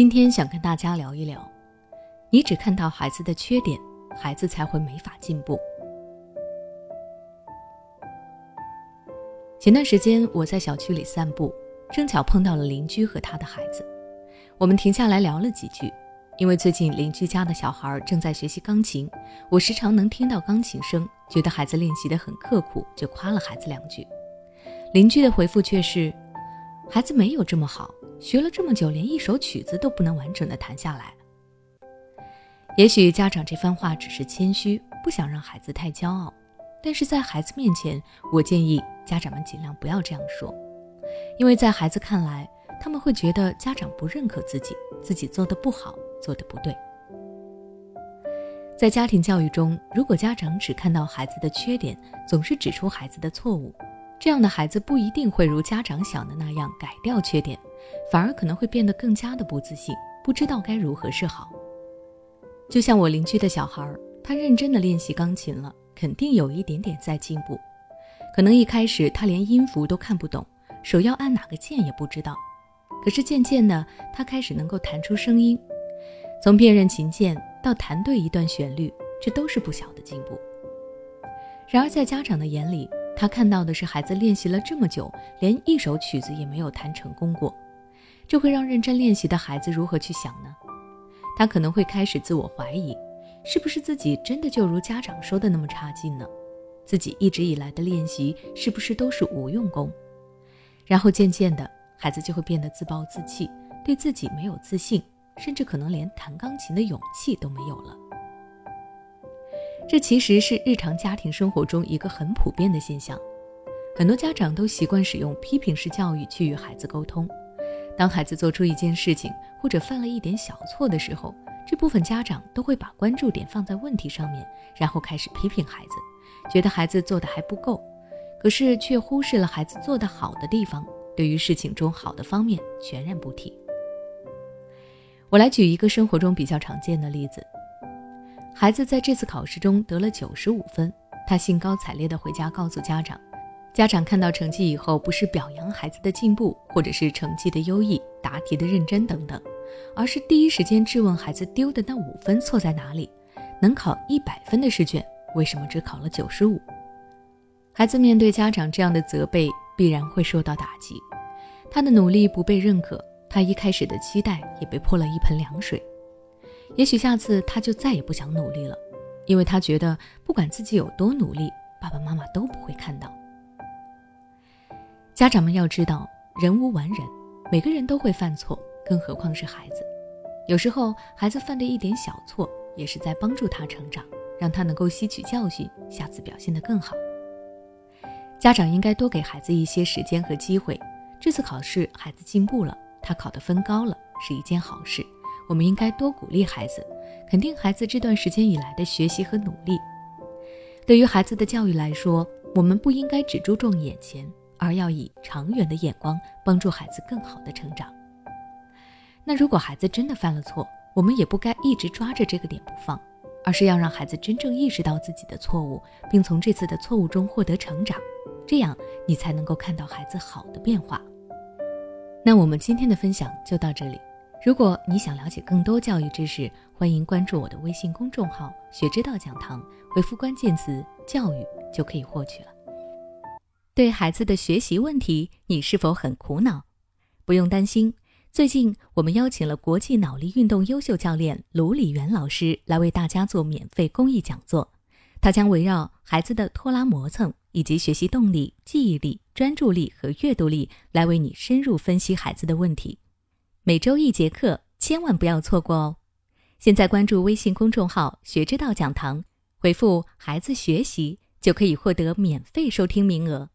今天想跟大家聊一聊，你只看到孩子的缺点，孩子才会没法进步。前段时间我在小区里散步，正巧碰到了邻居和他的孩子，我们停下来聊了几句。因为最近邻居家的小孩正在学习钢琴，我时常能听到钢琴声，觉得孩子练习的很刻苦，就夸了孩子两句。邻居的回复却是：孩子没有这么好。学了这么久，连一首曲子都不能完整的弹下来。也许家长这番话只是谦虚，不想让孩子太骄傲，但是在孩子面前，我建议家长们尽量不要这样说，因为在孩子看来，他们会觉得家长不认可自己，自己做的不好，做的不对。在家庭教育中，如果家长只看到孩子的缺点，总是指出孩子的错误，这样的孩子不一定会如家长想的那样改掉缺点。反而可能会变得更加的不自信，不知道该如何是好。就像我邻居的小孩，他认真的练习钢琴了，肯定有一点点在进步。可能一开始他连音符都看不懂，手要按哪个键也不知道。可是渐渐的，他开始能够弹出声音，从辨认琴键到弹对一段旋律，这都是不小的进步。然而在家长的眼里，他看到的是孩子练习了这么久，连一首曲子也没有弹成功过。这会让认真练习的孩子如何去想呢？他可能会开始自我怀疑，是不是自己真的就如家长说的那么差劲呢？自己一直以来的练习是不是都是无用功？然后渐渐的，孩子就会变得自暴自弃，对自己没有自信，甚至可能连弹钢琴的勇气都没有了。这其实是日常家庭生活中一个很普遍的现象，很多家长都习惯使用批评式教育去与孩子沟通。当孩子做出一件事情或者犯了一点小错的时候，这部分家长都会把关注点放在问题上面，然后开始批评孩子，觉得孩子做的还不够，可是却忽视了孩子做得好的地方，对于事情中好的方面全然不提。我来举一个生活中比较常见的例子：孩子在这次考试中得了九十五分，他兴高采烈地回家告诉家长。家长看到成绩以后，不是表扬孩子的进步，或者是成绩的优异、答题的认真等等，而是第一时间质问孩子丢的那五分错在哪里？能考一百分的试卷，为什么只考了九十五？孩子面对家长这样的责备，必然会受到打击，他的努力不被认可，他一开始的期待也被泼了一盆凉水。也许下次他就再也不想努力了，因为他觉得不管自己有多努力，爸爸妈妈都不会看到。家长们要知道，人无完人，每个人都会犯错，更何况是孩子。有时候，孩子犯的一点小错，也是在帮助他成长，让他能够吸取教训，下次表现得更好。家长应该多给孩子一些时间和机会。这次考试，孩子进步了，他考的分高了，是一件好事。我们应该多鼓励孩子，肯定孩子这段时间以来的学习和努力。对于孩子的教育来说，我们不应该只注重眼前。而要以长远的眼光帮助孩子更好的成长。那如果孩子真的犯了错，我们也不该一直抓着这个点不放，而是要让孩子真正意识到自己的错误，并从这次的错误中获得成长，这样你才能够看到孩子好的变化。那我们今天的分享就到这里。如果你想了解更多教育知识，欢迎关注我的微信公众号“学之道讲堂”，回复关键词“教育”就可以获取了。对孩子的学习问题，你是否很苦恼？不用担心，最近我们邀请了国际脑力运动优秀教练卢礼元老师来为大家做免费公益讲座。他将围绕孩子的拖拉磨蹭以及学习动力、记忆力、专注力和阅读力来为你深入分析孩子的问题。每周一节课，千万不要错过哦！现在关注微信公众号“学之道讲堂”，回复“孩子学习”就可以获得免费收听名额。